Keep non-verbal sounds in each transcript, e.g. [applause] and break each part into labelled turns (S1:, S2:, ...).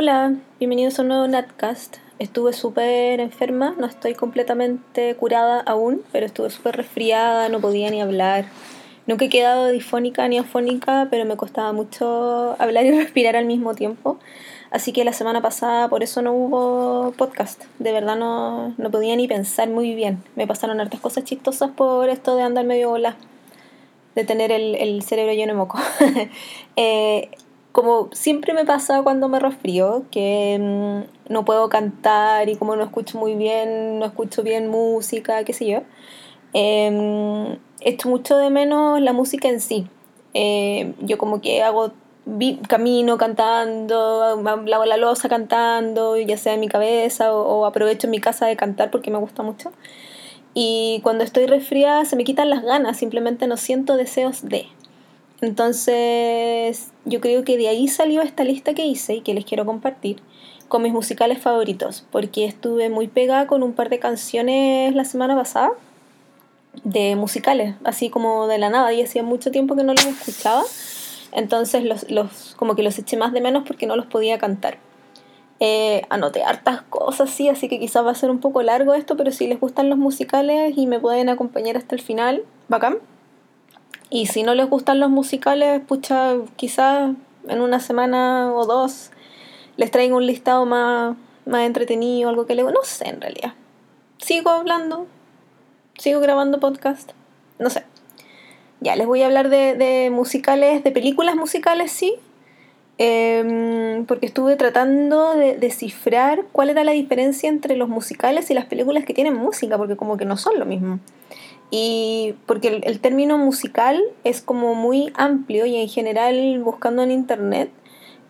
S1: Hola, bienvenidos a un nuevo Natcast. Estuve súper enferma, no estoy completamente curada aún, pero estuve súper resfriada, no podía ni hablar. Nunca he quedado difónica ni afónica, pero me costaba mucho [laughs] hablar y respirar al mismo tiempo. Así que la semana pasada por eso no hubo podcast. De verdad no, no podía ni pensar muy bien. Me pasaron hartas cosas chistosas por esto de andar medio bola, de tener el, el cerebro lleno de moco. [laughs] eh, como siempre me pasa cuando me resfrío, que mm, no puedo cantar y como no escucho muy bien, no escucho bien música, qué sé yo, eh, echo mucho de menos la música en sí. Eh, yo como que hago camino cantando, lavo la losa cantando, ya sea en mi cabeza o, o aprovecho en mi casa de cantar porque me gusta mucho. Y cuando estoy resfriada se me quitan las ganas, simplemente no siento deseos de. Entonces, yo creo que de ahí salió esta lista que hice y que les quiero compartir con mis musicales favoritos, porque estuve muy pegada con un par de canciones la semana pasada de musicales, así como de la nada, y hacía mucho tiempo que no los escuchaba, entonces los, los como que los eché más de menos porque no los podía cantar. Eh, anoté hartas cosas, sí, así que quizás va a ser un poco largo esto, pero si les gustan los musicales y me pueden acompañar hasta el final, bacán. Y si no les gustan los musicales, pucha, quizás en una semana o dos les traigo un listado más, más entretenido, algo que les... No sé, en realidad. Sigo hablando, sigo grabando podcast, no sé. Ya, les voy a hablar de, de musicales, de películas musicales, sí. Eh, porque estuve tratando de descifrar cuál era la diferencia entre los musicales y las películas que tienen música, porque como que no son lo mismo. Y porque el, término musical es como muy amplio y en general buscando en internet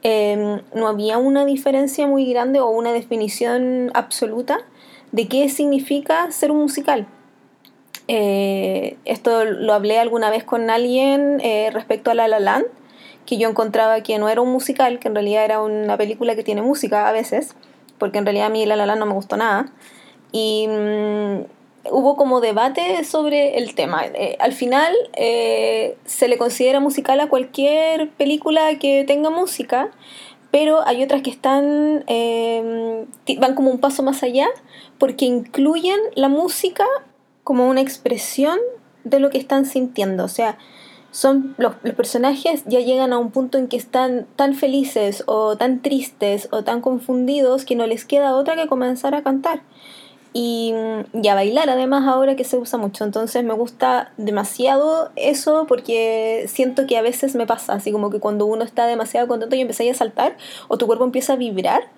S1: eh, no había una diferencia muy grande o una definición absoluta de qué significa ser un musical. Eh, esto lo hablé alguna vez con alguien eh, respecto a La La Land, que yo encontraba que no era un musical, que en realidad era una película que tiene música a veces, porque en realidad a mí La La Land no me gustó nada. Y mmm, hubo como debate sobre el tema. Eh, al final eh, se le considera musical a cualquier película que tenga música, pero hay otras que están eh, van como un paso más allá porque incluyen la música como una expresión de lo que están sintiendo. O sea, son los, los, personajes ya llegan a un punto en que están tan felices o tan tristes o tan confundidos que no les queda otra que comenzar a cantar y, y, a bailar además ahora que se usa mucho. Entonces me gusta demasiado eso porque siento que a veces me pasa, así como que cuando uno está demasiado contento y empieza a saltar o tu cuerpo empieza a vibrar,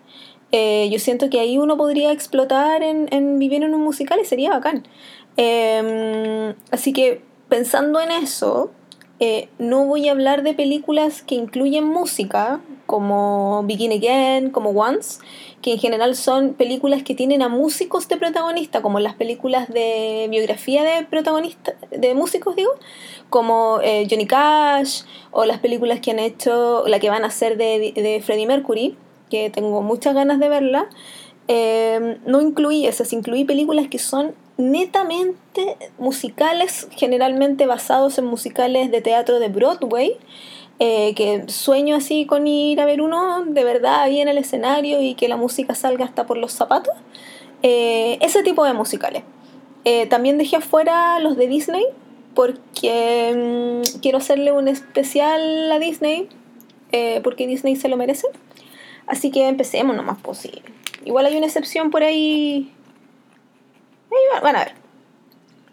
S1: eh, yo siento que ahí uno podría explotar en, en, vivir en un musical y sería bacán. Eh, así que pensando en eso, eh, no voy a hablar de películas que incluyen música, como Begin Again, como Once, que en general son películas que tienen a músicos de protagonista, como las películas de biografía de protagonistas, de músicos, digo, como eh, Johnny Cash, o las películas que han hecho, la que van a hacer de, de Freddie Mercury, que tengo muchas ganas de verla. Eh, no incluí esas, incluí películas que son netamente musicales, generalmente basados en musicales de teatro de Broadway, eh, que sueño así con ir a ver uno de verdad ahí en el escenario y que la música salga hasta por los zapatos. Eh, ese tipo de musicales. Eh, también dejé afuera los de Disney porque mmm, quiero hacerle un especial a Disney eh, porque Disney se lo merece. Así que empecemos lo más posible. Igual hay una excepción por ahí Ahí van a ver.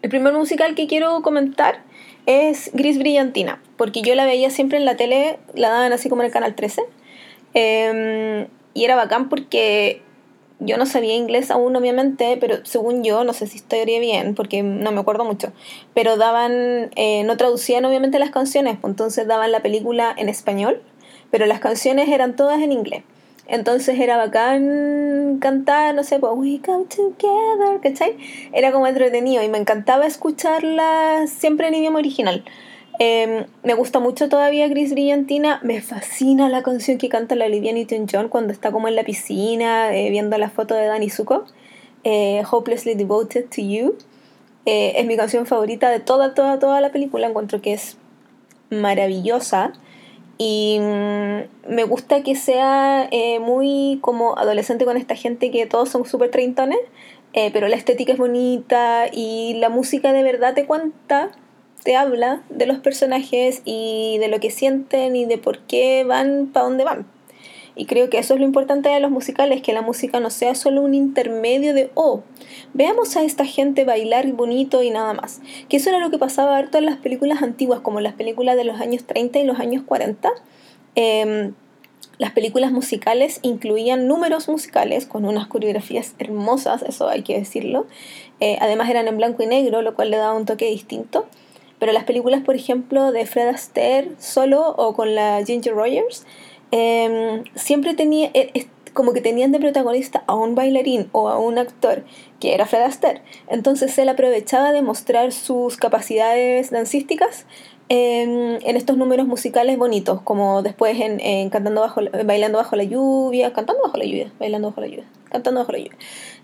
S1: El primer musical que quiero comentar es Gris Brillantina, porque yo la veía siempre en la tele, la daban así como en el canal 13. Eh, y era bacán porque yo no sabía inglés aún, obviamente, pero según yo, no sé si estoy bien, porque no me acuerdo mucho, pero daban, eh, no traducían obviamente las canciones, pues entonces daban la película en español, pero las canciones eran todas en inglés. Entonces era bacán cantar, no sé, pues We Come Together, ¿cachai? Era como entretenido y me encantaba escucharla siempre en idioma original. Eh, me gusta mucho todavía Gris Brillantina, me fascina la canción que canta la Olivia Newton-John cuando está como en la piscina eh, viendo la foto de Danny Zuko, eh, Hopelessly Devoted to You. Eh, es mi canción favorita de toda, toda, toda la película, encuentro que es maravillosa. Y mm, me gusta que sea eh, muy como adolescente con esta gente que todos son súper treintones, eh, pero la estética es bonita y la música de verdad te cuenta, te habla de los personajes y de lo que sienten y de por qué van para dónde van. Y creo que eso es lo importante de los musicales, que la música no sea solo un intermedio de, oh, veamos a esta gente bailar bonito y nada más. Que eso era lo que pasaba harto en las películas antiguas, como las películas de los años 30 y los años 40. Em, las películas musicales incluían números musicales con unas coreografías hermosas, eso hay que decirlo. Eh, además eran en blanco y negro, lo cual le daba un toque distinto. Pero las películas, por ejemplo, de Fred Astaire solo o con la Ginger Rogers, Em, siempre tenía, e, como que tenían de protagonista a un bailarín o a un actor que era Fred Astaire. Entonces él aprovechaba de mostrar sus capacidades dancísticas en, en estos números musicales bonitos, como después en, cantando bajo, bailando bajo la lluvia, cantando bajo la lluvia, bailando bajo la lluvia, cantando bajo la lluvia.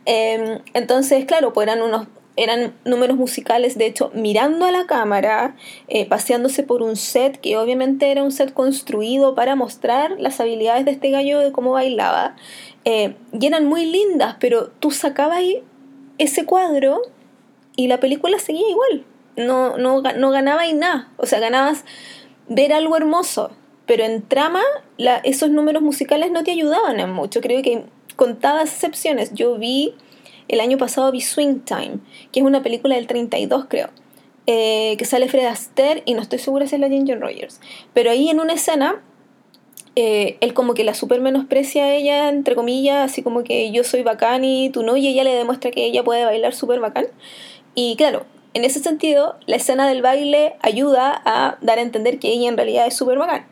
S1: Em, entonces, claro, pues eran unos eran números musicales, de hecho, mirando a la cámara, eh, paseándose por un set que obviamente era un set construido para mostrar las habilidades de este gallo de cómo bailaba. Eh, y eran muy lindas, pero tú sacabas ahí ese cuadro y la película seguía igual. No, no, no ganabas nada. O sea, ganabas ver algo hermoso. Pero en trama, esos números musicales no te ayudaban en mucho. Creo que con contadas excepciones. Yo vi el año pasado vi Swing Time, que es una película del 32 creo, eh, que sale Fred Astaire y no estoy segura si es la Ginger Rogers. Pero ahí en una escena, eh, él como que la super menosprecia a ella, entre comillas, así como que yo soy bacán y tú no, y ella le demuestra que ella puede bailar súper bacán. Y claro, en ese sentido, la escena del baile ayuda a dar a entender que ella en realidad es súper bacán.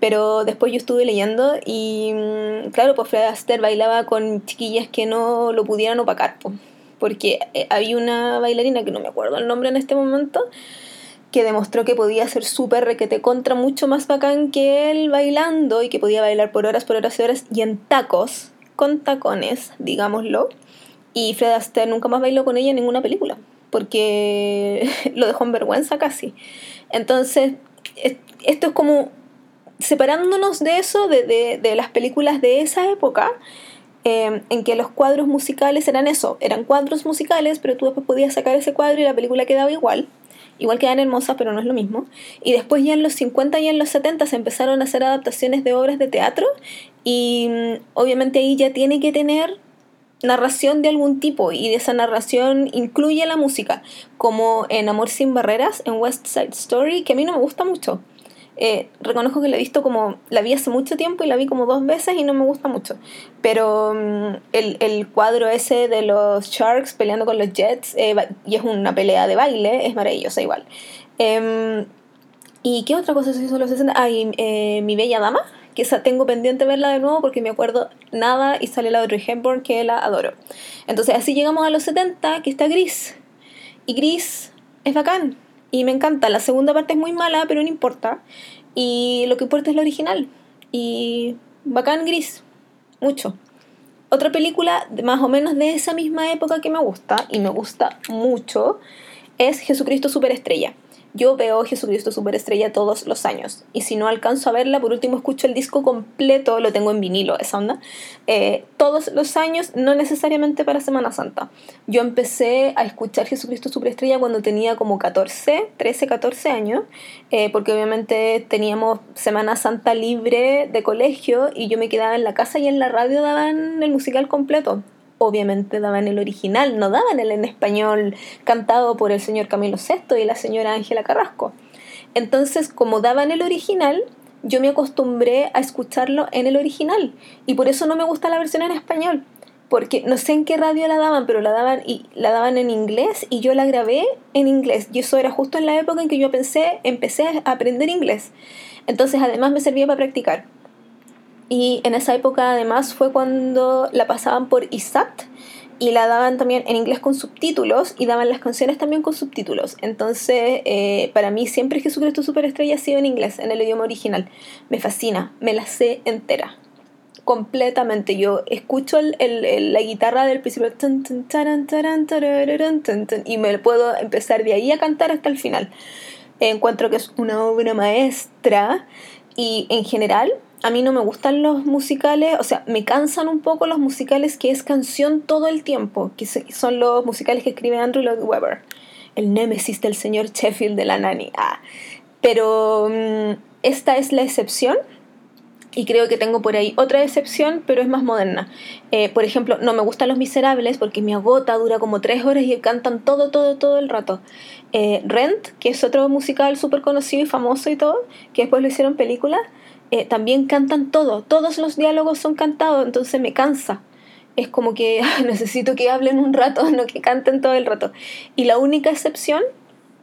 S1: Pero después yo estuve leyendo y, mm, claro, pues Fred Astaire bailaba con chiquillas que no lo pudieran opacar, pues, porque eh, había una bailarina, que no me acuerdo el nombre en este momento, que demostró que podía ser súper requete contra, mucho más bacán que él bailando y que podía bailar por horas, por horas y horas y en tacos, con tacones, digámoslo. Y Fred Astaire nunca más bailó con ella en ninguna película, porque [laughs] lo dejó en vergüenza casi. Entonces, esto es como separándonos de eso, de, de, las películas de esa época, em, en que los cuadros musicales eran eso, eran cuadros musicales, pero tú después podías sacar ese cuadro y la película quedaba igual. Igual quedan hermosas, pero no es lo mismo. Y después ya en los 50 y en los 70 se empezaron a hacer adaptaciones de obras de teatro y mm, obviamente ahí ya tiene que tener narración de algún tipo y de esa narración incluye la música, como en Amor sin Barreras, en West Side Story, que a mí no me gusta mucho. Eh, reconozco que la he visto como, la vi hace mucho tiempo y la vi como dos veces y no me gusta mucho. Pero mm, el, el, cuadro ese de los Sharks peleando con los Jets, eh, y es una pelea de baile, es maravillosa igual. Em, ¿Y qué otra cosa se hizo en los 60? Ah, Mi Bella Dama, que tengo pendiente verla de nuevo porque me acuerdo nada y sale la de Hepburn que la adoro. Entonces así llegamos a los 70, que está Gris. Y Gris es bacán y me encanta. La segunda parte es muy mala, pero no importa. Y lo que importa es lo original. Y bacán gris. Mucho. Otra película más o menos de esa misma época que me gusta, y me gusta mucho, es Jesucristo Superestrella. Yo veo Jesucristo Superestrella todos los años. Y si no alcanzo a verla, por último escucho el disco completo, lo tengo en vinilo, esa onda. Eh, todos los años, no necesariamente para Semana Santa. Yo empecé a escuchar Jesucristo Superestrella cuando tenía como 14, 13, 14 años, eh, porque obviamente teníamos Semana Santa libre de colegio y yo me quedaba en la casa y en la radio daban el musical completo obviamente daban el original, no daban el en español cantado por el señor Camilo VI y la señora Ángela Carrasco. Entonces, como daban el original, yo me acostumbré a escucharlo en el original y por eso no me gusta la versión en español, porque no sé en qué radio la daban, pero la daban y la daban en inglés y yo la grabé en inglés. Y eso era justo en la época en que yo pensé, empecé a aprender inglés. Entonces, además me servía para practicar. Y en esa época además fue cuando la pasaban por ISAT y la daban también en inglés con subtítulos y daban las canciones también con subtítulos. Entonces, eh, para mí siempre Jesucristo Superestrella ha sido en inglés, en el idioma original. Me fascina, me la sé entera. Completamente. Yo escucho el, la guitarra del principio y me puedo empezar de ahí a cantar hasta el final. Encuentro que es una obra maestra Y en general, a mí no me gustan los musicales, o sea, me cansan un poco los musicales que es canción todo el tiempo, que son los musicales que escribe Andrew Lloyd Webber, el némesis del señor Sheffield de la Nani. Ah. Pero mm, esta es la excepción y creo que tengo por ahí otra excepción, pero es más moderna. Eh, por ejemplo, no me gustan Los Miserables porque me agota, dura como tres horas y cantan todo, todo, todo el rato. Eh, Rent, que es otro musical súper conocido y famoso y todo, que después lo hicieron película, eh, también cantan todo. Todos los diálogos son cantados, entonces me cansa. Es como que [laughs] necesito que hablen un rato, [laughs] no que canten todo el rato. Y la única excepción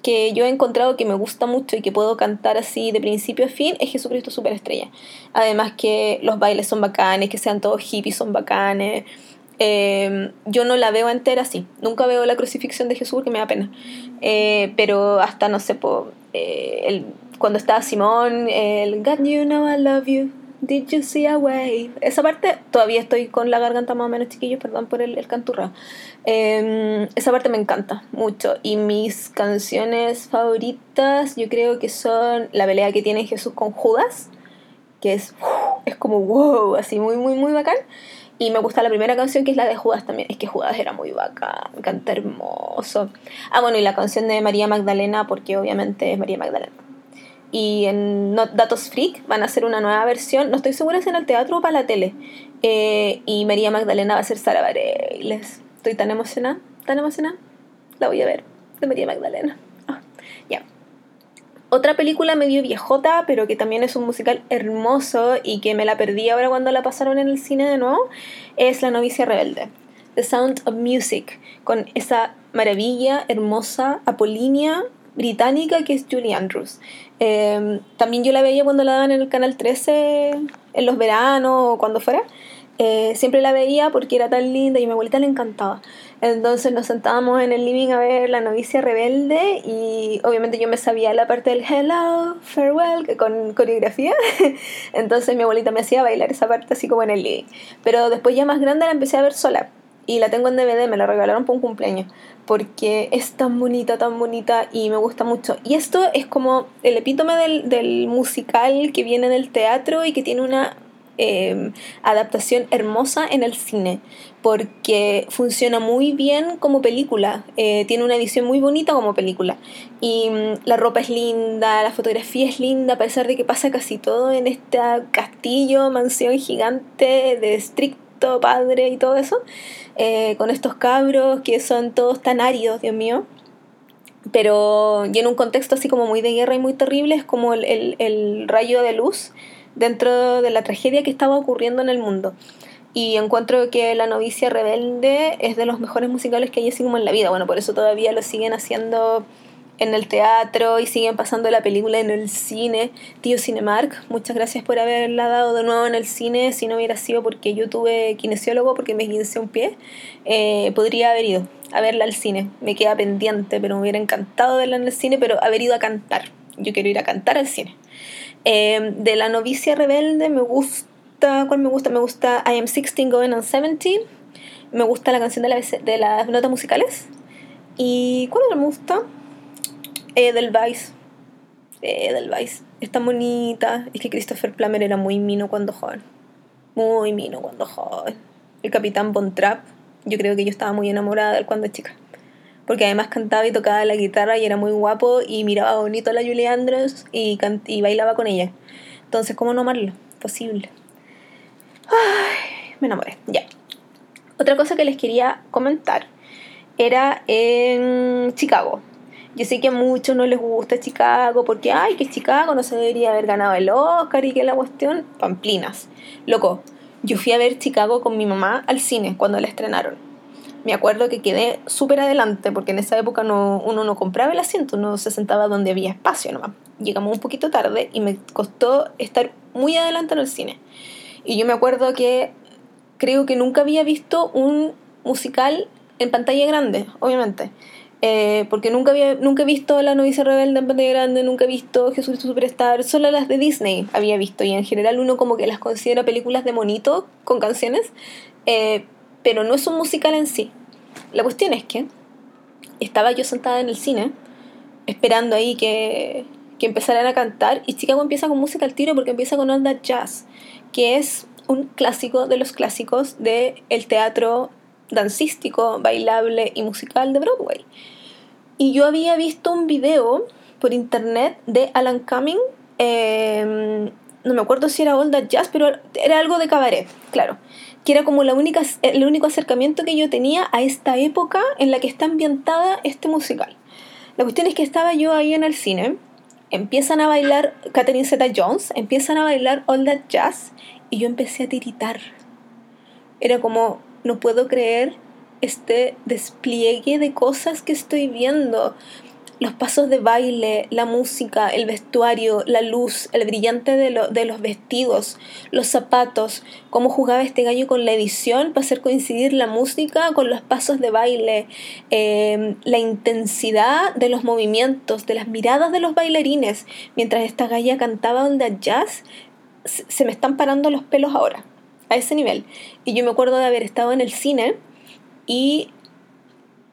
S1: que yo he encontrado que me gusta mucho y que puedo cantar así de principio a fin es Jesucristo Superestrella. Además que los bailes son bacanes, que sean todos hippies son bacanes. Em, yo no la veo entera así. Nunca veo la crucifixión de Jesús porque me da pena. Eh, pero hasta, no sé, po, eh, el, cuando está Simón, el God, you know I love you. Did you see a wave? Esa parte todavía estoy con la garganta más o menos chiquillos, perdón por el, el canturra. Em, esa parte me encanta mucho. Y mis canciones favoritas, yo creo que son la pelea que tiene Jesús con Judas, que es, es como wow, así muy, muy, muy bacán. Y me gusta la primera canción que es la de Judas también. Es que Judas era muy bacán, canta hermoso. Ah, bueno, y la canción de María Magdalena, porque obviamente es María Magdalena y en Datos Freak van a hacer una nueva versión, no estoy segura si en el teatro o para la tele. Eh, y María Magdalena va a ser Sara Bareilles. Estoy tan emocionada, tan emocionada. La voy a ver, de María Magdalena. Ah, ya. Otra película medio viejota, pero que también es un musical hermoso y que me la perdí ahora cuando la pasaron en el cine de nuevo, es La novicia rebelde. The Sound of Music, con esa maravilla hermosa, apolínea británica que es Julie Andrews. Em, también yo la veía cuando la daban en el canal 13 en los veranos o cuando fuera. Eh, siempre la veía porque era tan linda y a mi abuelita le encantaba. Entonces nos sentábamos en el living a ver La novicia rebelde y obviamente yo me sabía la parte del hello, farewell, con coreografía. [laughs] Entonces mi abuelita me hacía bailar esa parte así como en el living. Pero después ya más grande la empecé a ver sola y la tengo en DVD, me la regalaron por un cumpleaños, porque es tan bonita, tan bonita y me gusta mucho. Y esto es como el epítome del, musical que viene del teatro y que tiene una em, adaptación hermosa en el cine, porque funciona muy bien como película, eh, tiene una edición muy bonita como película. Y mm, la ropa es linda, la fotografía es linda, a pesar de que pasa casi todo en este castillo, mansión gigante de padre y todo eso, eh, con estos cabros que son todos tan áridos, Dios mío. Pero y en un contexto así como muy de guerra y muy terrible, es como el, el, el rayo de luz dentro de la tragedia que estaba ocurriendo en el mundo. Y encuentro que La novicia rebelde es de los mejores musicales que hay así como en la vida. Bueno, por eso todavía lo siguen haciendo en el teatro y siguen pasando la película en el cine. Tío Cinemark, muchas gracias por haberla dado de nuevo en el cine. Si no hubiera sido porque yo tuve kinesiólogo, porque me guincé un pie, eh, podría haber ido a verla al cine. Me queda pendiente, pero me hubiera encantado verla en el cine, pero haber ido a cantar. Yo quiero ir a cantar al cine. Eh, de La novicia rebelde me gusta, ¿cuál me gusta? Me gusta I Am 16 Going on 17. Me gusta la canción de, la, de las notas musicales. ¿Y cuál me gusta? Edelweiss. Edelweiss. Es tan bonita. Es que Christopher Plummer era muy mino cuando joven. Muy mino cuando joven. El capitán Von Trapp. Yo creo que yo estaba muy enamorada de él cuando chica. Porque además cantaba y tocaba la guitarra y era muy guapo y miraba bonito a la Julie Andrews y, y bailaba con ella. Entonces, ¿cómo no amarlo? Posible. Ay, me enamoré. Ya. Otra cosa que les quería comentar era en Chicago. Yo sé que a muchos no les gusta Chicago porque, ay, que Chicago no se debería haber ganado el Oscar y que la cuestión, pamplinas. Loco, yo fui a ver Chicago con mi mamá al cine cuando la estrenaron. Me acuerdo que quedé súper adelante porque en esa época no, uno no compraba el asiento, uno se sentaba donde había espacio nomás. Llegamos un poquito tarde y me costó estar muy adelante en el cine. Y yo me acuerdo que creo que nunca había visto un musical en pantalla grande, obviamente. Eh, porque nunca, había, nunca he visto La novicia rebelde en pantalla grande, nunca he visto Jesús Superstar, solo las de Disney había visto y en general uno como que las considera películas de monito con canciones, eh, pero no es un musical en sí. La cuestión es que estaba yo sentada en el cine esperando ahí que, que empezaran a cantar y Chicago empieza con música al tiro porque empieza con onda jazz, que es un clásico de los clásicos del el teatro dancístico, bailable y musical de Broadway. Y yo había visto un video por internet de Alan Cumming, em, no me acuerdo si era Old Jazz, pero era algo de cabaret, claro, que era como la única, el único acercamiento que yo tenía a esta época en la que está ambientada este musical. La cuestión es que estaba yo ahí en el cine, empiezan a bailar Catherine Zeta-Jones, empiezan a bailar All That Jazz y yo empecé a tiritar. Era como, no puedo creer este despliegue de cosas que estoy viendo. Los pasos de baile, la música, el vestuario, la luz, el brillante de, los vestidos, los zapatos, cómo jugaba este gallo con la edición para hacer coincidir la música con los pasos de baile, em, la intensidad de los movimientos, de las miradas de los bailarines, mientras esta galla cantaba onda jazz, se me están parando los pelos ahora, a ese nivel. Y yo me acuerdo de haber estado en el cine y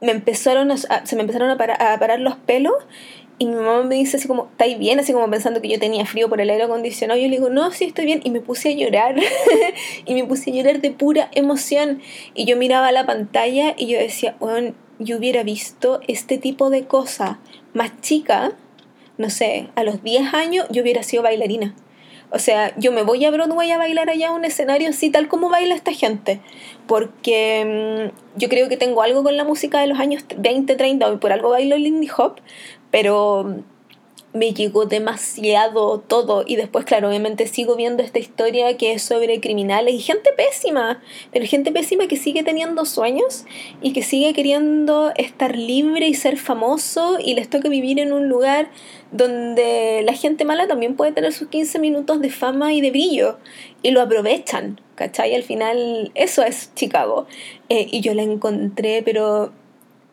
S1: me empezaron a, se me empezaron a, parar los pelos y mi mamá me dice así como, ¿estáis bien? Así como pensando que yo tenía frío por el aire acondicionado. Y yo le digo, no, sí estoy bien. Y me puse a llorar. [laughs] y me puse a llorar de pura emoción. Y yo miraba la pantalla y yo decía, bueno, yo hubiera visto este tipo de cosa más chica, no sé, a los 10 años yo hubiera sido bailarina. O sea, yo me voy a Broadway a bailar allá un escenario así, tal como baila esta gente. Porque mm, yo creo que tengo algo con la música de los años 20, 30, y por algo bailo Lindy Hop, pero me llegó demasiado todo y después, claro, obviamente sigo viendo esta historia que es sobre criminales y gente pésima, pero gente pésima que sigue teniendo sueños y que sigue queriendo estar libre y ser famoso y les toca vivir en un lugar donde la gente mala también puede tener sus 15 minutos de fama y de brillo y lo aprovechan, ¿cachai? Al final eso es Chicago eh, y yo la encontré, pero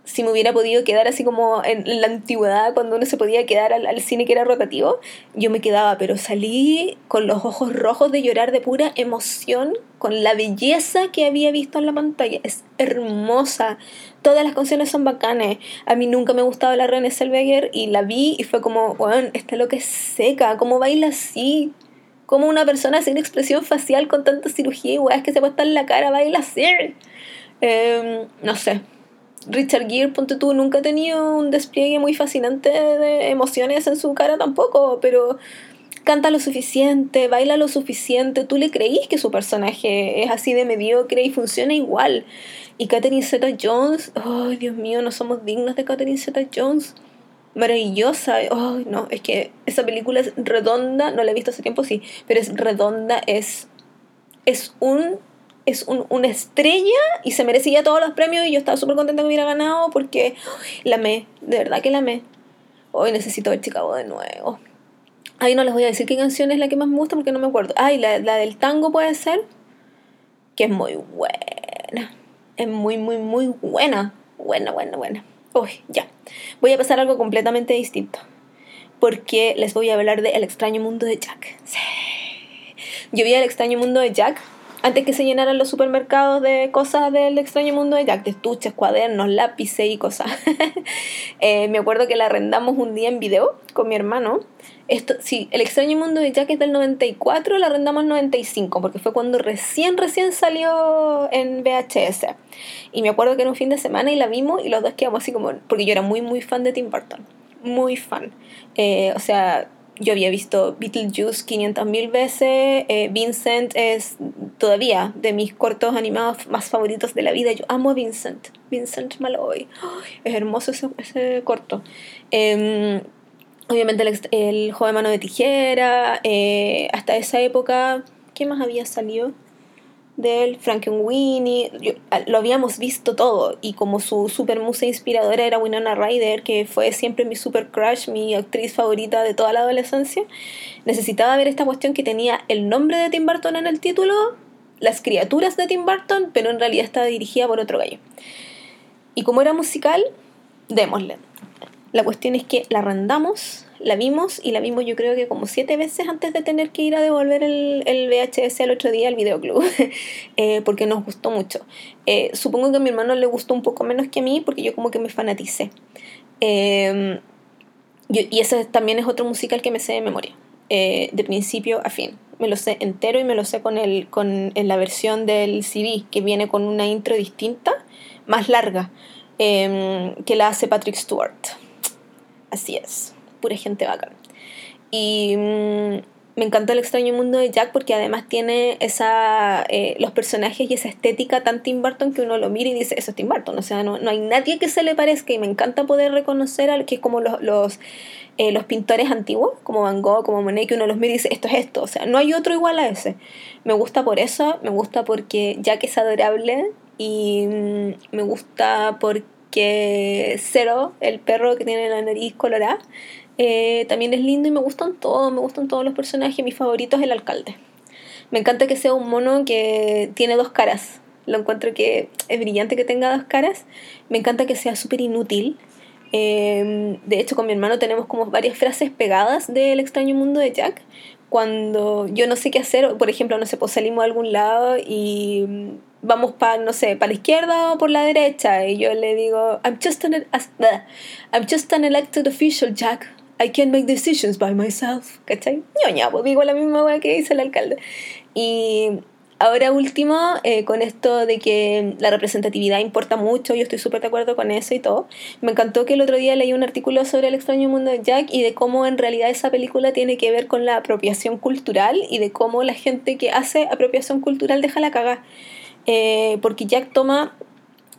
S1: si me hubiera podido quedar así como en la antigüedad, cuando uno se podía quedar al, cine que era rotativo, yo me quedaba, pero salí con los ojos rojos de llorar de pura emoción con la belleza que había visto en la pantalla. Es hermosa. Todas las canciones son bacanes. A mí nunca me gustaba la René Selveger y la vi y fue como, bueno, esta lo que es seca, ¿cómo baila así? Como una persona sin expresión facial con tanta cirugía y es que se puede estar en la cara baila así? Em, no sé, Richard Gere, ponte tú, nunca ha tenido un despliegue muy fascinante de emociones en su cara tampoco, pero canta lo suficiente, baila lo suficiente, tú le creís que su personaje es así de mediocre y funciona igual. Y Catherine Zeta Jones, ay Dios mío, no somos dignos de Catherine Zeta Jones. Maravillosa, ay no, es que esa película es redonda, no la he visto hace tiempo, sí, pero es redonda, es, es un es una estrella y se merecía todos los premios y yo estaba súper contenta que hubiera ganado porque la amé, de verdad que la amé. Hoy necesito ver Chicago de nuevo. Ahí no les voy a decir qué canción es la que más me gusta porque no me acuerdo. Ay, la, la del tango puede ser, que es muy buena. Es muy, muy, muy buena. Buena, buena, buena. Uy, ya. Voy a pasar algo completamente distinto. Porque les voy a hablar de El extraño mundo de Jack. Sí. Yo vi El extraño mundo de Jack antes que se llenaran los supermercados de cosas del extraño mundo de Jack, de estuches, cuadernos, lápices y cosas. [laughs] Eh, me acuerdo que la arrendamos un día en video con mi hermano. Esto, sí, el extraño mundo de Jack es del 94, la arrendamos en 95, porque fue cuando recién, recién salió en VHS. Y me acuerdo que era un fin de semana y la vimos y los dos quedamos así como, porque yo era muy, muy fan de Tim Burton. Muy fan. Eh, o sea, yo había visto Beetlejuice 500.000 veces. Eh, Vincent es todavía de mis cortos animados más favoritos de la vida. Yo amo a Vincent. Vincent Malloy. [gasps] es hermoso ese, corto. Em, obviamente el, el, joven mano de tijera. Eh, hasta esa época, ¿qué más había salido? Del Frankenweenie, lo habíamos visto todo y como su super musa inspiradora era Winona Ryder, que fue siempre mi super crush, mi actriz favorita de toda la adolescencia, necesitaba ver esta cuestión que tenía el nombre de Tim Burton en el título, las criaturas de Tim Burton, pero en realidad estaba dirigida por otro gallo. Y como era musical, démosle. La cuestión es que la arrendamos, la vimos y la vimos yo creo que como siete veces antes de tener que ir a devolver el, el VHS al otro día al videoclub, [laughs] eh, porque nos gustó mucho. Eh, supongo que a mi hermano le gustó un poco menos que a mí porque yo como que me fanaticé. Em, y ese también es otro musical que me sé de memoria, eh, de principio a fin. Me lo sé entero y me lo sé con, el, con en la versión del CD, que viene con una intro distinta, más larga, em, que la hace Patrick Stewart. Así es, pura gente bacán. Y mm, me encantó el extraño mundo de Jack porque además tiene esa eh, los personajes y esa estética tan Tim Burton que uno lo mira y dice, eso es Tim Burton. O sea, no, no hay nadie que se le parezca y me encanta poder reconocer al que es como los, los, eh, los pintores antiguos, como Van Gogh, como Monet, que uno los mira y dice, esto es esto. O sea, no hay otro igual a ese. Me gusta por eso, me gusta porque Jack es adorable y mm, me gusta porque Cero, el perro que tiene la nariz colorada, eh, también es lindo y me gustan todos, me gustan todos los personajes. Mi favorito es el alcalde. Me encanta que sea un mono que tiene dos caras. Lo encuentro que es brillante que tenga dos caras. Me encanta que sea súper inútil. Em, de hecho, con mi hermano tenemos como varias frases pegadas del extraño mundo de Jack. Cuando yo no sé qué hacer, por ejemplo, no sé, pues salimos a algún lado y vamos para, no sé, para la izquierda o por la derecha. Y yo le digo, I'm just an, I'm just an elected official, Jack. I can't make decisions by myself, ¿cachai? Ñoña, pues digo la misma wea que dice el alcalde. Y ahora último, eh, con esto de que la representatividad importa mucho, yo estoy súper de acuerdo con eso y todo. Me encantó que el otro día leí un artículo sobre el extraño mundo de Jack y de cómo en realidad esa película tiene que ver con la apropiación cultural y de cómo la gente que hace apropiación cultural deja la caga. Eh, porque Jack toma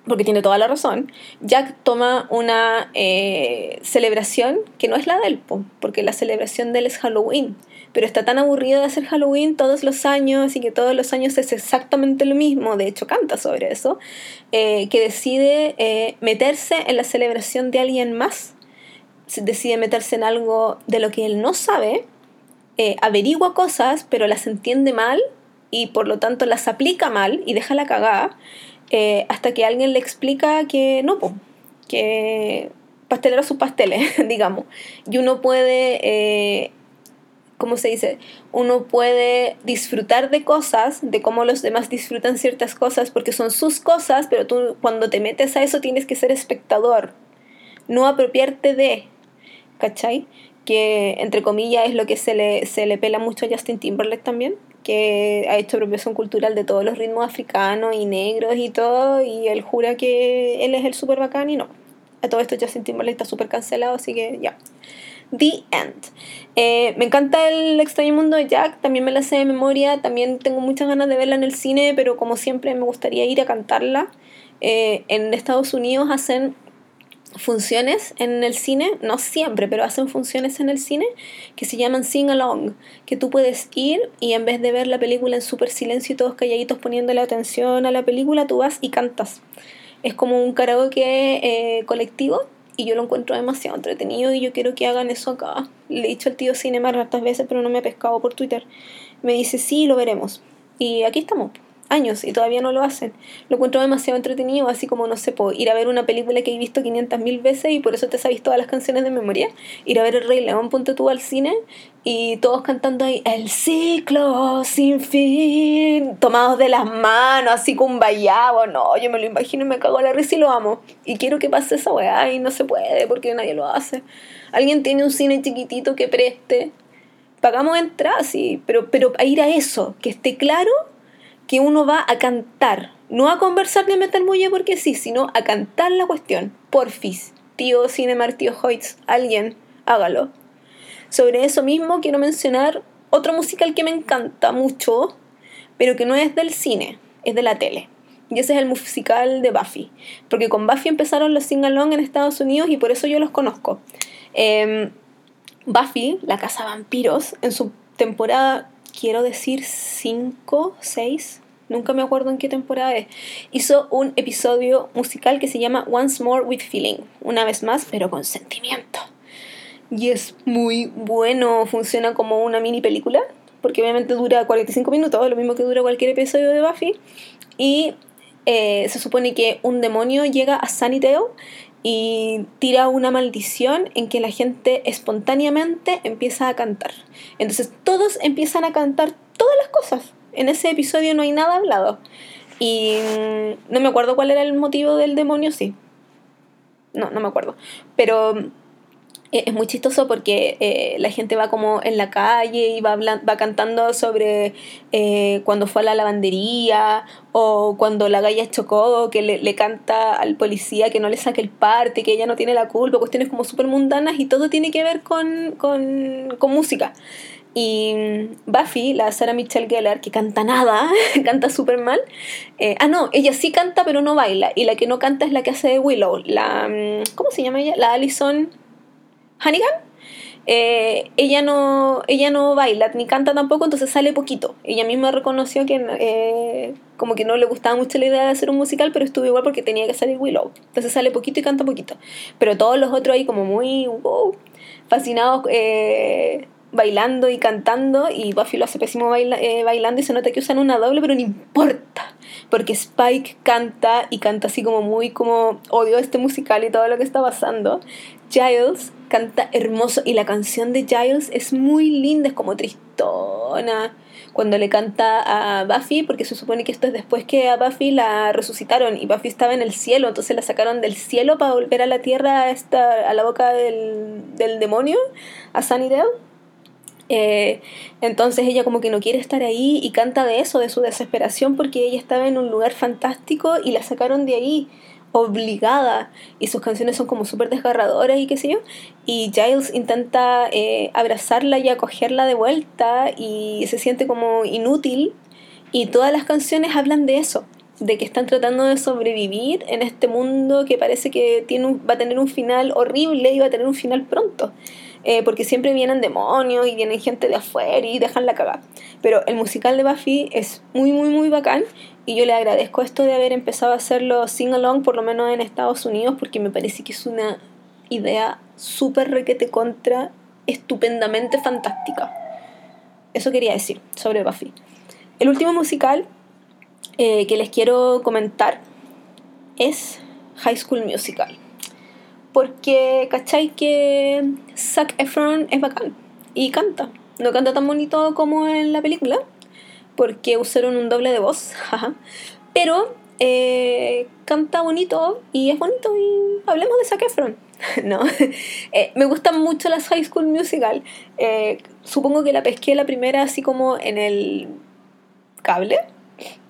S1: porque tiene toda la razón, Jack toma una eh, celebración que no es la del po, porque la celebración de él es Halloween, pero está tan aburrido de hacer Halloween todos los años y que todos los años es exactamente lo mismo, de hecho canta sobre eso, eh, que decide eh, meterse en la celebración de alguien más, decide meterse en algo de lo que él no sabe, averigua cosas, pero las entiende mal y por lo tanto las aplica mal y deja la cagada eh, hasta que alguien le explica que no, que pastelero sus pasteles, [laughs] digamos. Y uno puede, eh, ¿cómo se dice? Uno puede disfrutar de cosas, de cómo los demás disfrutan ciertas cosas, porque son sus cosas, pero tú cuando te metes a eso tienes que ser espectador, no apropiarte de, ¿cachai? Que entre comillas es lo que se le, se le pela mucho a Justin Timberlake también, que ha hecho apropiación cultural de todos los ritmos africanos y negros y todo, y él jura que él es el super bacán y no. A todo esto Justin Timberlake está súper cancelado, así que ya. The End. Eh, me encanta el extraño mundo de Jack, también me la sé de memoria, también tengo muchas ganas de verla en el cine, pero como siempre me gustaría ir a cantarla. Eh, en Estados Unidos hacen funciones en el cine, no siempre, pero hacen funciones en el cine que se llaman sing along, que tú puedes ir y en vez de ver la película en súper silencio y todos calladitos poniéndole atención a la película, tú vas y cantas. Es como un karaoke eh, colectivo y yo lo encuentro demasiado entretenido y yo quiero que hagan eso acá. Le he dicho al tío Cinema hartas veces, pero no me ha pescado por Twitter. Me dice, sí, lo veremos. Y aquí estamos años y todavía no lo hacen. Lo encuentro demasiado entretenido, así como, no sé, puedo ir a ver una película que he visto 500.000 veces y por eso te sabes todas las canciones de memoria. Ir a ver El Rey León, ponte tú al cine y todos cantando ahí, el ciclo sin fin, tomados de las manos, así con vallado. No, yo me lo imagino y me cago a la risa y lo amo. Y quiero que pase esa weá y no se puede porque nadie lo hace. Alguien tiene un cine chiquitito que preste. Pagamos entradas, sí, pero, pero a ir a eso, que esté claro que uno va a cantar, no a conversar a meter muelle porque sí, sino a cantar la cuestión. Porfis, tío Cinemar, tío Hoyts, alguien, hágalo. Sobre eso mismo quiero mencionar otro musical que me encanta mucho, pero que no es del cine, es de la tele. Y ese es el musical de Buffy. Porque con Buffy empezaron los sing-along en Estados Unidos y por eso yo los conozco. Em, Buffy, la casa vampiros, en su temporada quiero decir 5, 6, nunca me acuerdo en qué temporada es, hizo un episodio musical que se llama Once More with Feeling, una vez más, pero con sentimiento. Y es muy bueno, funciona como una mini película, porque obviamente dura 45 minutos, lo mismo que dura cualquier episodio de Buffy, y eh, se supone que un demonio llega a Sunnydale y tira una maldición en que la gente espontáneamente empieza a cantar. Entonces todos empiezan a cantar todas las cosas. En ese episodio no hay nada hablado. Y mm, no me acuerdo cuál era el motivo del demonio, sí. No, no me acuerdo. Pero Eh, es muy chistoso porque eh, la gente va como en la calle y va, va cantando sobre eh, cuando fue a la lavandería o cuando la galla chocó, que le, le, canta al policía que no le saque el parte, que ella no tiene la culpa, cuestiones como súper mundanas y todo tiene que ver con, con, con música. Y Buffy, la Sarah Michelle Gellar, que canta nada, [laughs] canta súper mal. ah, no, ella sí canta, pero no baila. Y la que no canta es la que hace Willow. La, mm, ¿Cómo se llama ella? La Allison Hannigan. Eh, ella, no, ella no baila ni canta tampoco, entonces sale poquito. Ella misma reconoció que eh, como que no le gustaba mucho la idea de hacer un musical, pero estuvo igual porque tenía que salir Willow. Entonces sale poquito y canta poquito. Pero todos los otros ahí como muy fascinados eh, bailando y cantando y Buffy lo hace pésimo bailando y se nota que usan una doble, pero no importa. Porque Spike canta y canta así como muy como odio este musical y todo lo que está pasando. Giles canta hermoso y la canción de Giles es muy linda, es como tristona. Cuando le canta a Buffy, porque se supone que esto es después que a Buffy la resucitaron y Buffy estaba en el cielo, entonces la sacaron del cielo para volver a la tierra, a, a la boca del, del demonio, a Sunnydale. Eh, entonces ella como que no quiere estar ahí y canta de eso, de su desesperación, porque ella estaba en un lugar fantástico y la sacaron de ahí obligada y sus canciones son como súper desgarradoras y qué sé yo. Y Giles intenta eh, abrazarla y acogerla de vuelta y se siente como inútil y todas las canciones hablan de eso, de que están tratando de sobrevivir en este mundo que parece que tiene va a tener un final horrible y va a tener un final pronto. Eh, porque siempre vienen demonios y vienen gente de afuera y dejan la cagada. Pero el musical de Buffy es muy, muy, muy bacán y yo le agradezco esto de haber empezado a hacerlo sing-along, por lo menos en Estados Unidos, porque me parece que es una idea súper requete contra, estupendamente fantástica. Eso quería decir sobre Buffy. El último musical eh, que les quiero comentar es High School Musical. Porque, ¿cachai? Que Zac Efron es bacán y canta. No canta tan bonito como en la película, porque usaron un doble de voz, [laughs] pero eh, canta bonito y es bonito y hablemos de Zac Efron. [laughs] no, [laughs] eh, me gustan mucho las High School Musical. Eh, supongo que la pesqué la primera así como en el cable,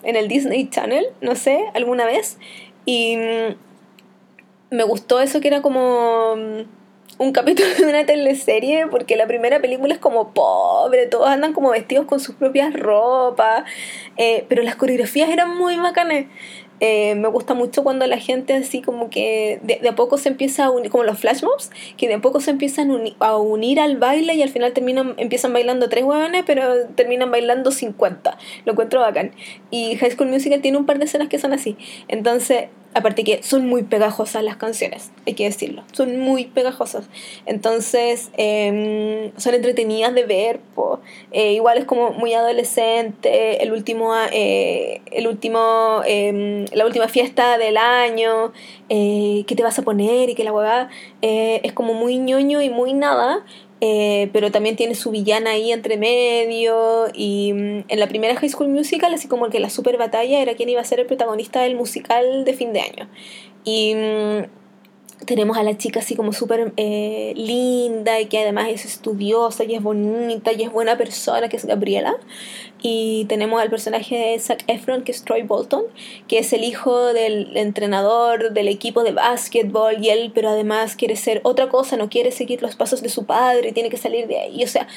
S1: en el Disney Channel, no sé, alguna vez. Y mm, me gustó eso que era como mm, un capítulo de una teleserie porque la primera película es como pobre, todos andan como vestidos con sus propias ropas, eh, pero las coreografías eran muy bacanas. Eh, me gusta mucho cuando la gente así como que de, a poco se empieza a unir, como los flash mobs, que de a poco se empiezan a unir al baile y al final terminan, empiezan bailando tres huevones, pero terminan bailando 50. Lo encuentro bacán. Y High School Musical tiene un par de escenas que son así. Entonces, Aparte que son muy pegajosas las canciones, hay que decirlo. Son muy pegajosas. Entonces, em, son entretenidas de ver. Eh, igual es como muy adolescente. El último, eh, el último, em, la última fiesta del año. Eh, ¿Qué te vas a poner? Y que la huevada es como muy ñoño y muy nada. Eh, pero también tiene su villana ahí entre medio. Y mm, en la primera High School Musical, así como que la super batalla era quién iba a ser el protagonista del musical de fin de año. Y. Mm, tenemos a la chica así como súper eh, linda y que además es estudiosa y es bonita y es buena persona, que es Gabriela. Y tenemos al personaje de Zac Efron, que es Troy Bolton, que es el hijo del entrenador del equipo de básquetbol y él, pero además quiere ser otra cosa, no quiere seguir los pasos de su padre, tiene que salir de ahí. O sea,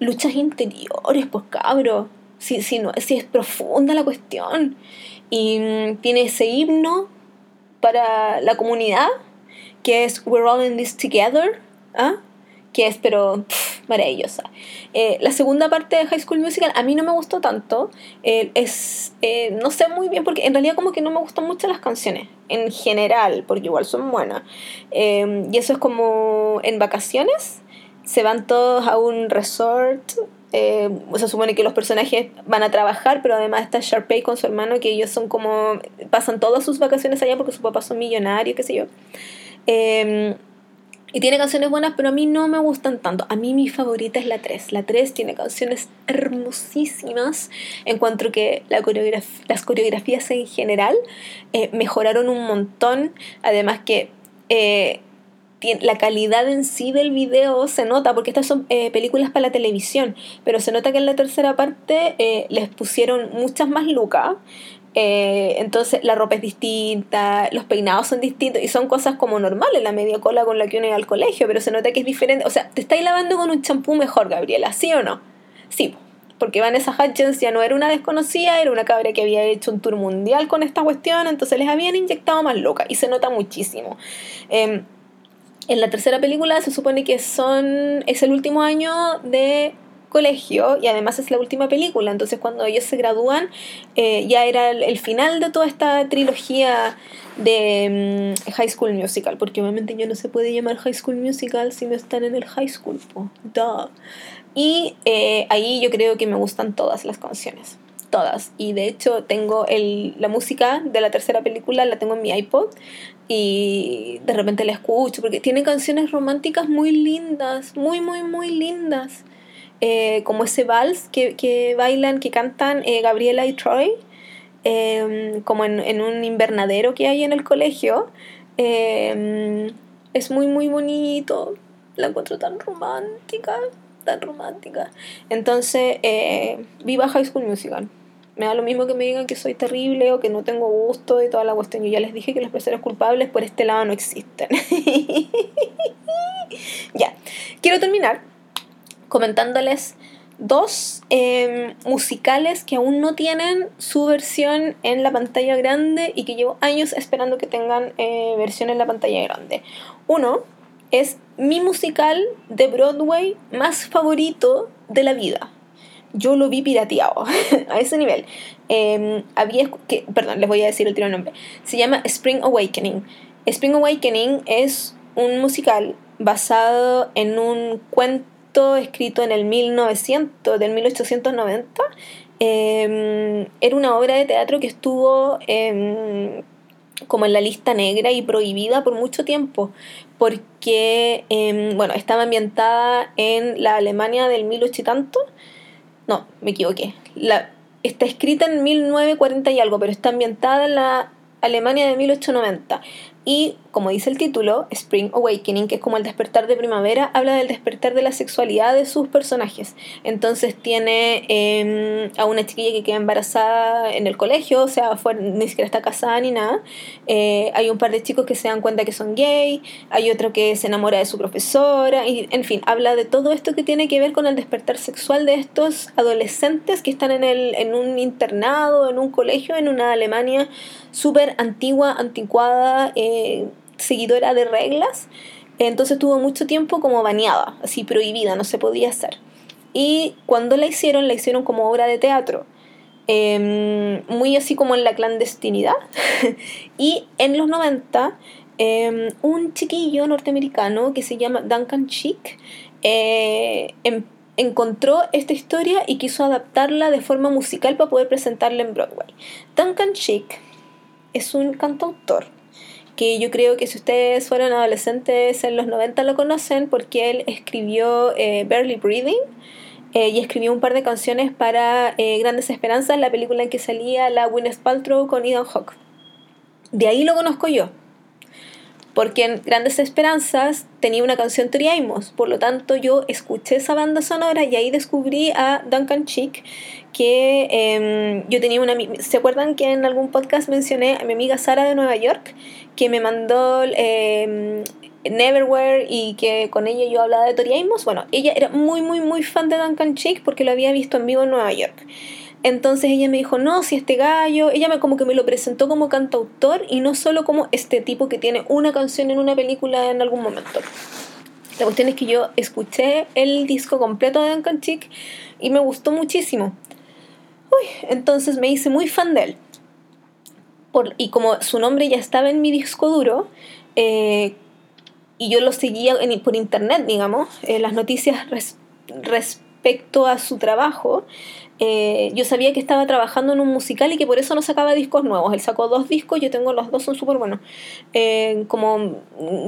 S1: luchas interiores, pues cabro. Si, si, no, si es profunda la cuestión. Y mm, tiene ese himno para la comunidad que es We're All in This Together, ¿ah? que es pero maravillosa. Eh, la segunda parte de High School Musical a mí no me gustó tanto, eh, es, eh, no sé muy bien porque en realidad como que no me gustan mucho las canciones en general, porque igual son buenas. y eso es como en vacaciones, se van todos a un resort. se supone que los personajes van a trabajar, pero además está Sharpay con su hermano, que ellos son como. pasan todas sus vacaciones allá porque sus papás son millonarios, qué sé yo. Em, y tiene canciones buenas, pero a mí no me gustan tanto. A mí mi favorita es la 3. La 3 tiene canciones hermosísimas. Encuentro que la las coreografías en general eh, mejoraron un montón. Además que eh, la calidad en sí del video se nota, porque estas son eh, películas para la televisión, pero se nota que en la tercera parte les pusieron muchas más lucas. Eh, entonces la ropa es distinta, los peinados son distintos y son cosas como normales, la media cola con la que uno iba al colegio, pero se nota que es diferente. O sea, te estáis lavando con un champú mejor, Gabriela, ¿sí o no? Sí, porque Vanessa Hudgens ya no era una desconocida, era una cabra que había hecho un tour mundial con esta cuestión, entonces les habían inyectado más loca y se nota muchísimo. Em, en la tercera película se supone que son es el último año de colegio y además es la última película, entonces cuando ellos se gradúan eh, ya era el, final de toda esta trilogía de mm, High School Musical, porque obviamente ya no se puede llamar High School Musical si no están en el high school. Y eh, ahí yo creo que me gustan todas las canciones todas. Y de hecho tengo el, la música de la tercera película, la tengo en mi iPod y de repente la escucho porque tiene canciones románticas muy lindas, muy, muy, muy lindas. Eh, como ese vals que, que, bailan, que cantan eh, Gabriela y Troy, em, como en, en, un invernadero que hay en el colegio. Em, es muy, muy bonito. La encuentro tan romántica, tan romántica. Entonces, eh, viva High School Musical me da lo mismo que me digan que soy terrible o que no tengo gusto y toda la cuestión. Yo ya les dije que las personas culpables por este lado no existen. [laughs] ya, quiero terminar comentándoles dos em, musicales que aún no tienen su versión en la pantalla grande y que llevo años esperando que tengan eh, versión en la pantalla grande. Uno es mi musical de Broadway más favorito de la vida yo lo vi pirateado [laughs] a ese nivel. Em, había que, perdón, les voy a decir el tiro nombre. Se llama Spring Awakening. Spring Awakening es un musical basado en un cuento escrito en el 1900, del 1890. Em, era una obra de teatro que estuvo como en la lista negra y prohibida por mucho tiempo, porque em, bueno, estaba ambientada en la Alemania del 1800 y tanto no, me equivoqué. La, está escrita en 1940 y algo, pero está ambientada en la Alemania de 1890. Y, como dice el título, Spring Awakening, que es como el despertar de primavera, habla del despertar de la sexualidad de sus personajes. Entonces tiene em, a una chiquilla que queda embarazada en el colegio, o sea, ni siquiera está casada ni nada. Eh, hay un par de chicos que se dan cuenta que son gay, hay otro que se enamora de su profesora, y en fin, habla de todo esto que tiene que ver con el despertar sexual de estos adolescentes que están en, el, en un internado, en un colegio, en una Alemania súper antigua, anticuada. Eh, seguidora de reglas, entonces tuvo mucho tiempo como baneada, así prohibida, no se podía hacer. Y cuando la hicieron, la hicieron como obra de teatro, em, muy así como en la clandestinidad. [laughs] y en los 90, em, un chiquillo norteamericano que se llama Duncan Chick eh, em, encontró esta historia y quiso adaptarla de forma musical para poder presentarla en Broadway. Duncan Chick es un cantautor que yo creo que si ustedes fueron adolescentes en los 90 lo conocen porque él escribió eh, Barely Breathing eh, y escribió un par de canciones para eh, Grandes Esperanzas, la película en que salía la Gwyneth Paltrow con Ethan Hawke. De ahí lo conozco yo porque en Grandes Esperanzas tenía una canción Triaimos, por lo tanto yo escuché esa banda sonora y ahí descubrí a Duncan Chick, que em, yo tenía una... ¿Se acuerdan que en algún podcast mencioné a mi amiga Sara de Nueva York, que me mandó eh, Neverwhere y que con ella yo hablaba de Toriaimos? Bueno, ella era muy, muy, muy fan de Duncan Chick porque lo había visto en vivo en Nueva York. Entonces ella me dijo, no, si este gallo, ella me como que me lo presentó como cantautor y no solo como este tipo que tiene una canción en una película en algún momento. La cuestión es que yo escuché el disco completo de Duncan Chick y me gustó muchísimo. Uy, entonces me hice muy fan de él. Y como su nombre ya estaba en mi disco duro, eh, y yo lo seguía por internet, digamos, eh, las noticias respecto a su trabajo, eh, yo sabía que estaba trabajando en un musical y que por eso no sacaba discos nuevos. Él sacó dos discos, yo tengo los dos, son súper buenos. Eh, como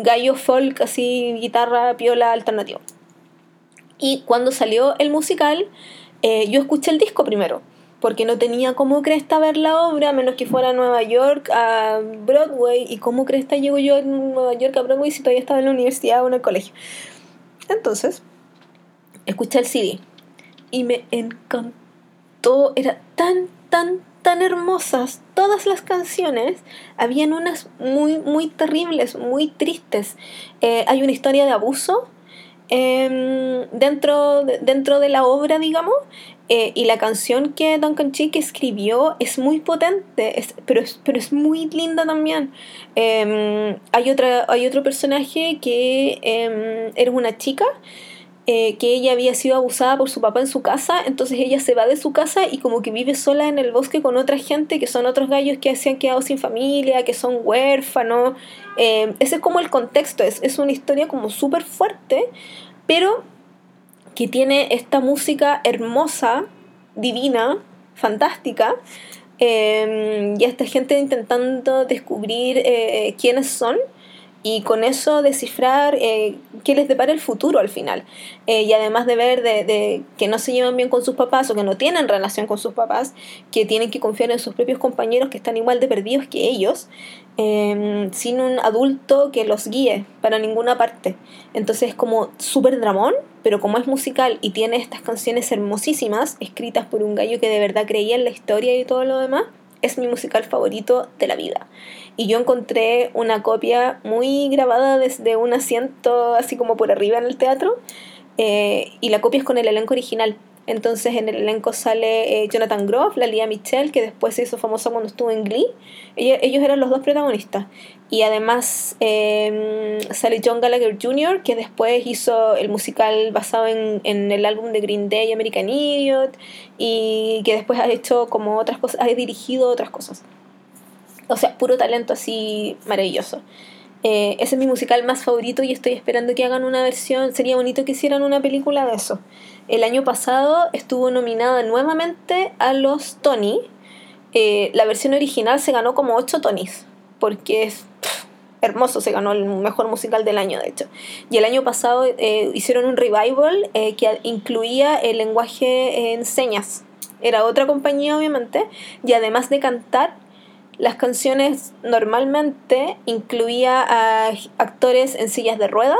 S1: gallo folk, así, guitarra, piola, alternativo. Y cuando salió el musical, eh, yo escuché el disco primero. porque no tenía cómo cresta ver la obra, menos que fuera a Nueva York, a Broadway, y cómo cresta llego yo a Nueva York a Broadway si todavía estaba en la universidad o en el colegio. Entonces, escuché el CD y me encantó, era tan, tan, tan hermosas todas las canciones, habían unas muy, muy terribles, muy tristes. Eh, hay una historia de abuso em, dentro, de, dentro de la obra, digamos, eh, y la canción que Duncan Chick escribió es muy potente, pero, es, pero es muy linda también. Em, hay, otra, hay otro personaje que eh, era una chica eh, que ella había sido abusada por su papá en su casa, entonces ella se va de su casa y como que vive sola en el bosque con otra gente que son otros gallos que se han quedado sin familia, que son huérfanos. Eh, ese es como el contexto, es, es una historia como súper fuerte, pero que tiene esta música hermosa, divina, fantástica, eh, y esta gente intentando descubrir quiénes son y con eso descifrar eh, qué les depara el futuro al final. Eh, y además de ver de, que no se llevan bien con sus papás o que no tienen relación con sus papás, que tienen que confiar en sus propios compañeros que están igual de perdidos que ellos, em, sin un adulto que los guíe para ninguna parte. Entonces es como súper dramón, pero como es musical y tiene estas canciones hermosísimas, escritas por un gallo que de verdad creía en la historia y todo lo demás, es mi musical favorito de la vida y yo encontré una copia muy grabada desde un asiento así como por arriba en el teatro eh, y la copia es con el elenco original. Entonces en el elenco sale eh, Jonathan Groff, la Lía Michelle, que después se hizo famosa cuando estuvo en Glee. Ellos, eran los dos protagonistas. Y además em, sale John Gallagher Jr., que después hizo el musical basado en, en, el álbum de Green Day, American Idiot, y que después ha hecho como otras cosas, ha dirigido otras cosas. O sea, puro talento así maravilloso. Eh, ese es mi musical más favorito y estoy esperando que hagan una versión. Sería bonito que hicieran una película de eso. El año pasado estuvo nominada nuevamente a los Tony. Eh, la versión original se ganó como 8 Tonys, porque es hermoso, se ganó el mejor musical del año, de hecho. Y el año pasado eh, hicieron un revival que incluía el lenguaje en señas. Era otra compañía, obviamente, y además de cantar, las canciones normalmente incluía a actores en sillas de ruedas,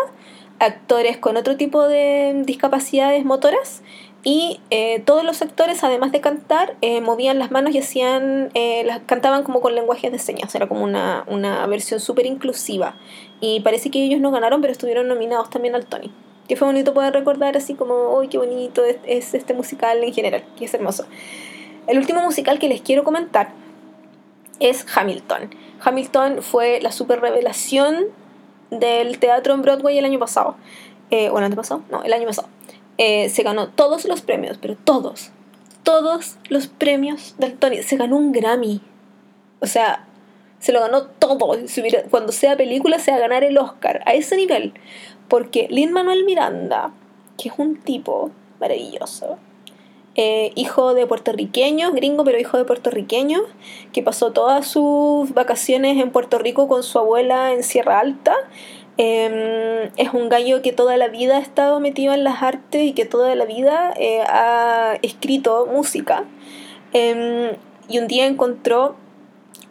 S1: actores con otro tipo de discapacidades motoras y eh, todos los actores, además de cantar, eh, movían las manos y hacían, eh, las, cantaban como con lenguajes de señas. Era como una, una versión súper inclusiva. Y parece que ellos no ganaron, pero estuvieron nominados también al Tony. Que fue bonito poder recordar así como, uy, qué bonito es, es este musical en general, que es hermoso. El último musical que les quiero comentar es Hamilton. Hamilton fue la super revelación del teatro en Broadway el año pasado. Eh, bueno, ¿el pasado? No, el año pasado. Eh, se ganó todos los premios, pero todos, todos los premios del Tony. Se ganó un Grammy. O sea, se lo ganó todo. Cuando sea película, se va a ganar el Oscar. A ese nivel. Porque Lin Manuel Miranda, que es un tipo maravilloso, eh, hijo de puertorriqueños, gringo, pero hijo de puertorriqueños, que pasó todas sus vacaciones en Puerto Rico con su abuela en Sierra Alta. Em, es un gallo que toda la vida ha estado metido en las artes y que toda la vida eh, ha escrito música. Em, y un día encontró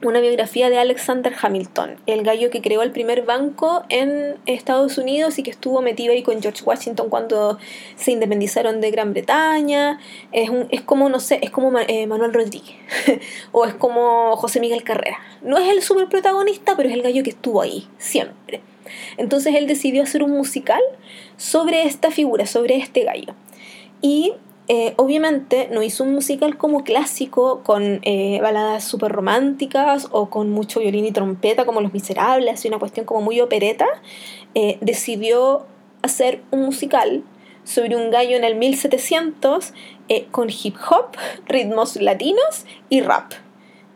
S1: una biografía de Alexander Hamilton, el gallo que creó el primer banco en Estados Unidos y que estuvo metido ahí con George Washington cuando se independizaron de Gran Bretaña. Es, un, es como, no sé, es como eh, Manuel Rodríguez [laughs] o es como José Miguel Carrera. No es el super protagonista, pero es el gallo que estuvo ahí, siempre. Entonces él decidió hacer un musical sobre esta figura, sobre este gallo. Y eh, obviamente no hizo un musical como clásico con eh, baladas súper románticas o con mucho violín y trompeta como Los Miserables y una cuestión como muy opereta. Eh, decidió hacer un musical sobre un gallo en el 1700 con hip hop, ritmos latinos y rap.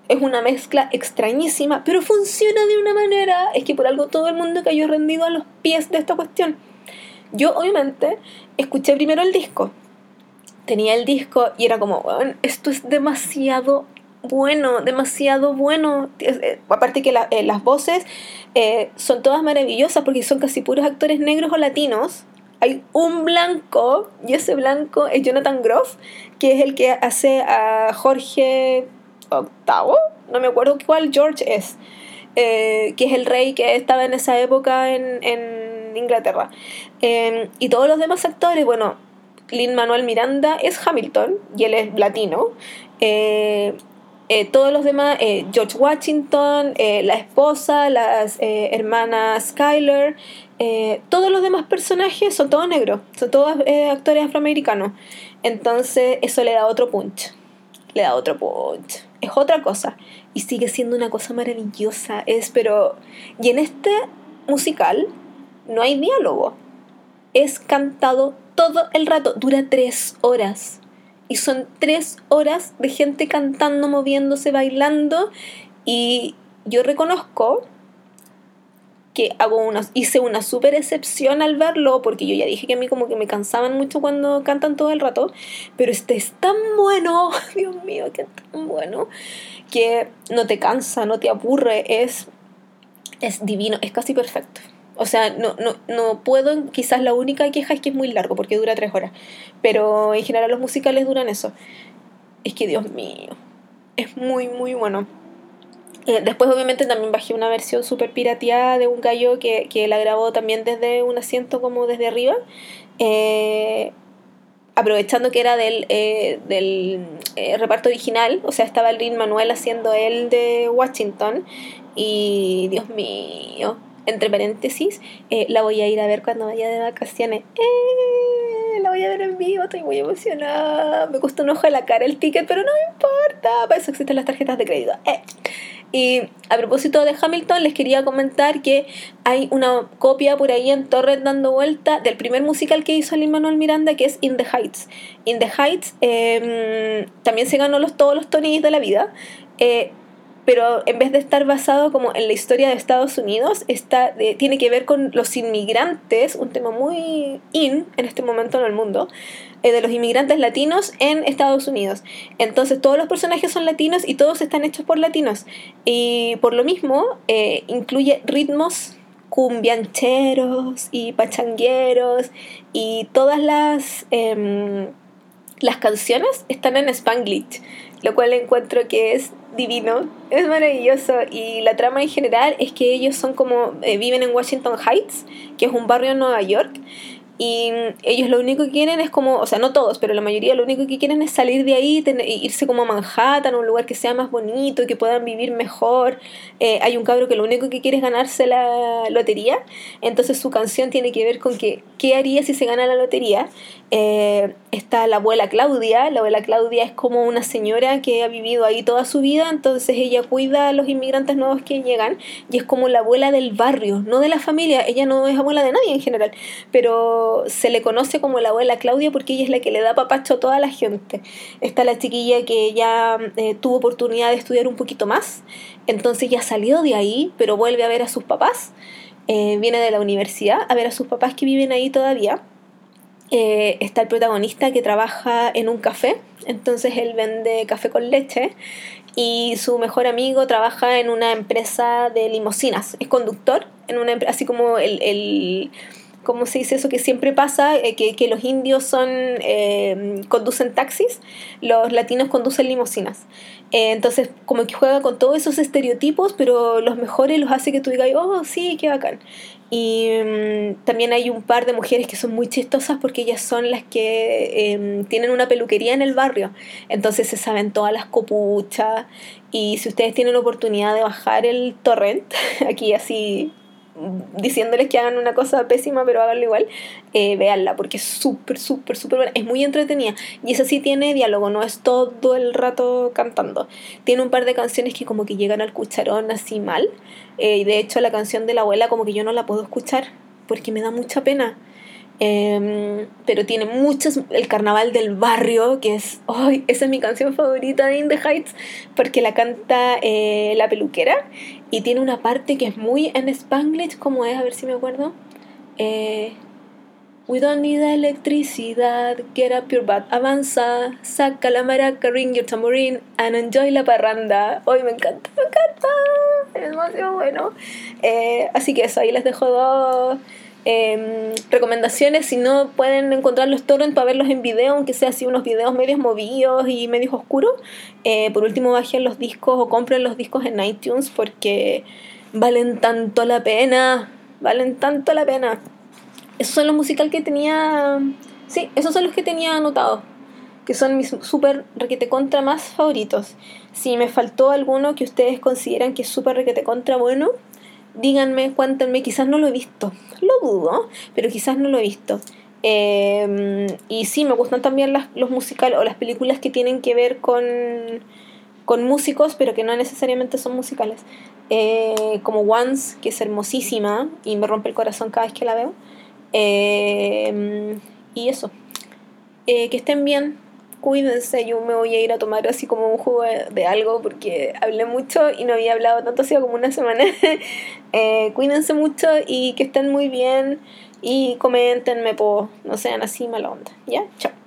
S1: Es una mezcla extrañísima, pero funciona de una manera, es que por algo todo el mundo cayó rendido a los pies de esta cuestión. Yo obviamente escuché primero el disco, tenía el disco y era como, esto es demasiado bueno, demasiado bueno. Eh, aparte que eh, las voces eh, son todas maravillosas porque son casi puros actores negros o latinos. hay un blanco, y ese blanco es Jonathan Groff, que es el que hace a Jorge VIII, no me acuerdo cuál George es, que es el rey que estaba en esa época en, en Inglaterra. Em, y todos los demás actores, bueno, Lin Manuel Miranda es Hamilton y él es latino. Eh, eh, todos los demás, eh, George Washington, la esposa, las hermanas Skyler, todos los demás personajes son todos negros, son todos actores afroamericanos. Entonces eso le da otro punch, le da otro punch. Es otra cosa y sigue siendo una cosa maravillosa. Es, pero... Y en este musical no hay diálogo. Es cantado todo el rato. Dura tres horas. Y son tres horas de gente cantando, moviéndose, bailando. Y yo reconozco que hago una, hice una súper excepción al verlo, porque yo ya dije que a mí como que me cansaban mucho cuando cantan todo el rato, pero este es tan bueno, [laughs] Dios mío, que tan bueno, que no te cansa, no te aburre, es, es divino, es casi perfecto. O sea, no, no, no puedo, quizás la única queja es que es muy largo, porque dura tres horas. Pero en general los musicales duran eso. Es que Dios mío, es muy, muy bueno. Eh, después obviamente también bajé una versión súper pirateada de un gallo que, que, la grabó también desde un asiento como desde arriba. Eh, aprovechando que era del, eh, del reparto original, o sea, estaba el Rin Manuel haciendo él de Washington. Y Dios mío, entre paréntesis, eh, la voy a ir a ver cuando vaya de vacaciones. ¡Eh! La voy a ver en vivo, estoy muy emocionada. Me cuesta un ojo de la cara el ticket, pero no me importa. Para eso existen las tarjetas de crédito. Eh. Y a propósito de Hamilton, les quería comentar que hay una copia por ahí en Torres dando vuelta del primer musical que hizo Lin Manuel Miranda, que es In the Heights. In the Heights em, también se ganó los, todos los Tonys de la vida. Eh, pero en vez de estar basado como en la historia de Estados Unidos, está, tiene que ver con los inmigrantes, un tema muy in en este momento en el mundo, eh, de los inmigrantes latinos en Estados Unidos. Entonces todos los personajes son latinos y todos están hechos por latinos. Y por lo mismo eh, incluye ritmos cumbiancheros y pachangueros y todas las... Em, las canciones están en Spanglish, lo cual encuentro que es divino, es maravilloso. Y la trama en general es que ellos son como, eh, viven en Washington Heights, que es un barrio en Nueva York, y ellos lo único que quieren es como, o sea, no todos, pero la mayoría lo único que quieren es salir de ahí, irse como a Manhattan, a un lugar que sea más bonito, que puedan vivir mejor. Eh, hay un cabro que lo único que quiere es ganarse la lotería, entonces su canción tiene que ver con que, qué haría si se gana la lotería. Eh, está la abuela Claudia, la abuela Claudia es como una señora que ha vivido ahí toda su vida, entonces ella cuida a los inmigrantes nuevos que llegan y es como la abuela del barrio, no de la familia, ella no es abuela de nadie en general, pero se le conoce como la abuela Claudia porque ella es la que le da papacho a toda la gente. Está la chiquilla que ya eh, tuvo oportunidad de estudiar un poquito más, entonces ya salió de ahí, pero vuelve a ver a sus papás. Eh, viene de la universidad a ver a sus papás que viven ahí todavía. Eh, está el protagonista que trabaja en un café, entonces él vende café con leche y su mejor amigo trabaja en una empresa de limosinas, es conductor, en una así como el ¿cómo se dice eso? Que siempre pasa, eh, que, que, los indios son, eh, conducen taxis, los latinos conducen limusinas. Eh, entonces, como que juega con todos esos estereotipos, pero los mejores los hace que tú digas, oh, sí, qué bacán. Y mm, también hay un par de mujeres que son muy chistosas porque ellas son las que em, tienen una peluquería en el barrio. Entonces se saben todas las copuchas. Y si ustedes tienen la oportunidad de bajar el torrent, [laughs] aquí así diciéndoles que hagan una cosa pésima, pero háganlo igual, eh, véanla, porque es súper, súper, súper buena. Es muy entretenida. Y esa sí tiene diálogo, no es todo el rato cantando. Tiene un par de canciones que como que llegan al cucharón así mal. Eh, y de hecho la canción de la abuela como que yo no la puedo escuchar, porque me da mucha pena. Em, pero tiene muchos. El carnaval del barrio, que es. ¡Ay! esa es mi canción favorita de In the Heights, porque la canta eh, la peluquera y tiene una parte que es muy en Spanglish, como es, a ver si me acuerdo. Eh, We don't need electricidad, get up your butt, avanza, saca la maraca, ring your tambourine, and enjoy la parranda. Hoy me encanta, me encanta, es demasiado bueno. Eh, así que eso, ahí les dejo dos Em, recomendaciones, si no pueden encontrar los torrents para verlos en video, aunque sea así unos videos medios movidos y medios oscuros. Eh, por último, bajen los discos o compren los discos en iTunes porque valen tanto la pena. Valen tanto la pena. Esos son los musicales que tenía. Sí, esos son los que tenía anotados. Que son mis super requete contra más favoritos. Si me faltó alguno que ustedes consideran que es super requete contra bueno, díganme, cuéntenme, quizás no lo he visto, lo dudo, pero quizás no lo he visto. Em, y sí, me gustan también las, los musicales o las películas que tienen que ver con, con músicos, pero que no necesariamente son musicales. Eh, como Once, que es hermosísima y me rompe el corazón cada vez que la veo. Em, y eso. Eh, que estén bien, cuídense, yo me voy a ir a tomar así como un jugo de, algo porque hablé mucho y no había hablado tanto, ha sido como una semana. [laughs] eh, cuídense mucho y que estén muy bien y coméntenme, po, no sean así mala onda. ¿Ya? Chao.